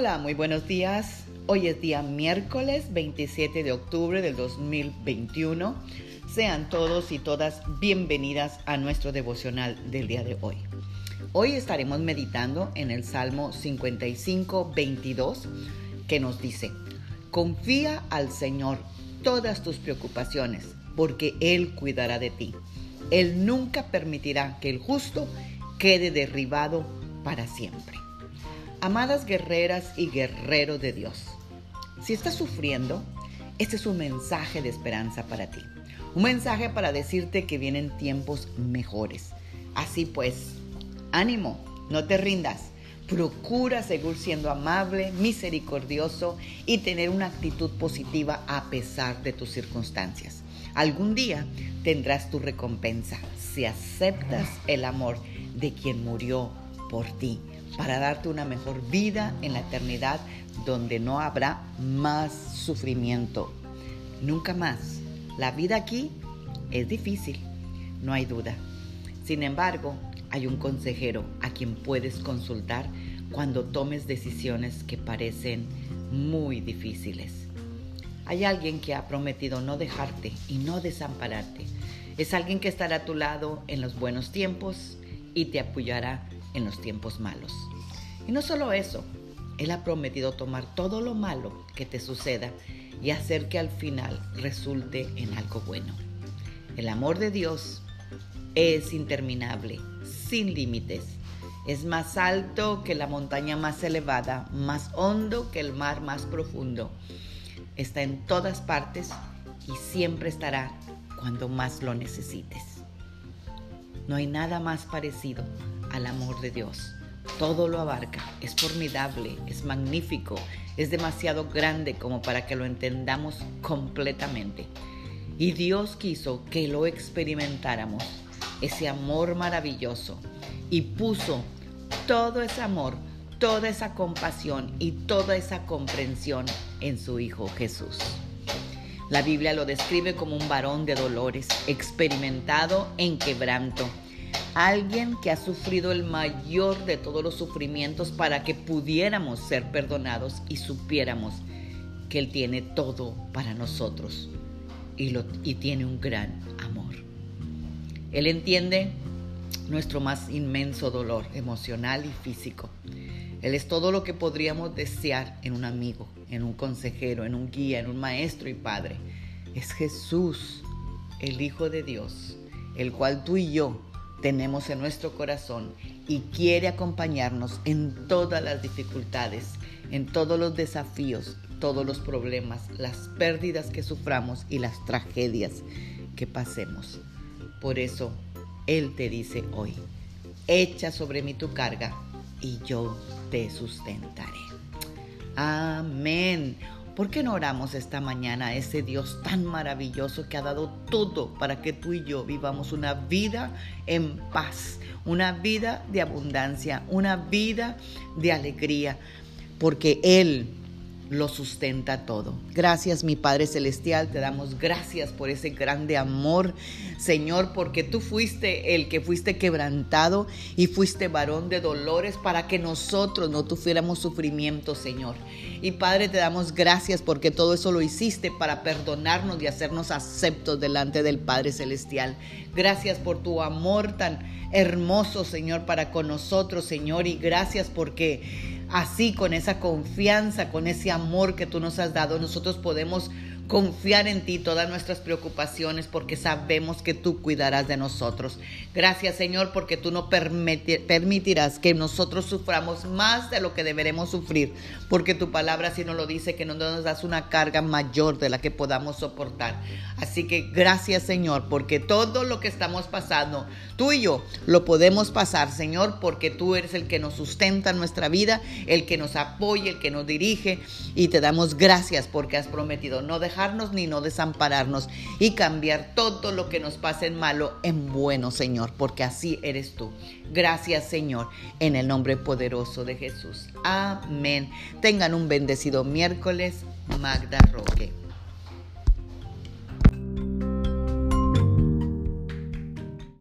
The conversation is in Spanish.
Hola, muy buenos días. Hoy es día miércoles 27 de octubre del 2021. Sean todos y todas bienvenidas a nuestro devocional del día de hoy. Hoy estaremos meditando en el Salmo 55, 22, que nos dice, confía al Señor todas tus preocupaciones, porque Él cuidará de ti. Él nunca permitirá que el justo quede derribado para siempre. Amadas guerreras y guerreros de Dios, si estás sufriendo, este es un mensaje de esperanza para ti. Un mensaje para decirte que vienen tiempos mejores. Así pues, ánimo, no te rindas. Procura seguir siendo amable, misericordioso y tener una actitud positiva a pesar de tus circunstancias. Algún día tendrás tu recompensa si aceptas el amor de quien murió por ti para darte una mejor vida en la eternidad donde no habrá más sufrimiento. Nunca más. La vida aquí es difícil, no hay duda. Sin embargo, hay un consejero a quien puedes consultar cuando tomes decisiones que parecen muy difíciles. Hay alguien que ha prometido no dejarte y no desampararte. Es alguien que estará a tu lado en los buenos tiempos y te apoyará en los tiempos malos. Y no solo eso, Él ha prometido tomar todo lo malo que te suceda y hacer que al final resulte en algo bueno. El amor de Dios es interminable, sin límites. Es más alto que la montaña más elevada, más hondo que el mar más profundo. Está en todas partes y siempre estará cuando más lo necesites. No hay nada más parecido al amor de Dios. Todo lo abarca, es formidable, es magnífico, es demasiado grande como para que lo entendamos completamente. Y Dios quiso que lo experimentáramos, ese amor maravilloso, y puso todo ese amor, toda esa compasión y toda esa comprensión en su Hijo Jesús. La Biblia lo describe como un varón de dolores, experimentado en quebranto alguien que ha sufrido el mayor de todos los sufrimientos para que pudiéramos ser perdonados y supiéramos que Él tiene todo para nosotros y, lo, y tiene un gran amor. Él entiende nuestro más inmenso dolor emocional y físico. Él es todo lo que podríamos desear en un amigo, en un consejero, en un guía, en un maestro y padre. Es Jesús, el Hijo de Dios, el cual tú y yo tenemos en nuestro corazón y quiere acompañarnos en todas las dificultades, en todos los desafíos, todos los problemas, las pérdidas que suframos y las tragedias que pasemos. Por eso Él te dice hoy, echa sobre mí tu carga y yo te sustentaré. Amén. ¿Por qué no oramos esta mañana a ese Dios tan maravilloso que ha dado todo para que tú y yo vivamos una vida en paz, una vida de abundancia, una vida de alegría? Porque Él lo sustenta todo. Gracias mi Padre Celestial, te damos gracias por ese grande amor, Señor, porque tú fuiste el que fuiste quebrantado y fuiste varón de dolores para que nosotros no tuviéramos sufrimiento, Señor. Y Padre, te damos gracias porque todo eso lo hiciste para perdonarnos y hacernos aceptos delante del Padre Celestial. Gracias por tu amor tan hermoso, Señor, para con nosotros, Señor, y gracias porque Así, con esa confianza, con ese amor que tú nos has dado, nosotros podemos confiar en ti todas nuestras preocupaciones porque sabemos que tú cuidarás de nosotros. Gracias Señor porque tú no permitirás que nosotros suframos más de lo que deberemos sufrir, porque tu palabra así nos lo dice, que no nos das una carga mayor de la que podamos soportar. Así que gracias Señor porque todo lo que estamos pasando, tú y yo lo podemos pasar Señor porque tú eres el que nos sustenta nuestra vida, el que nos apoya, el que nos dirige y te damos gracias porque has prometido no dejar ni no desampararnos y cambiar todo lo que nos pase en malo en bueno, Señor, porque así eres tú. Gracias, Señor, en el nombre poderoso de Jesús. Amén. Tengan un bendecido miércoles. Magda Roque.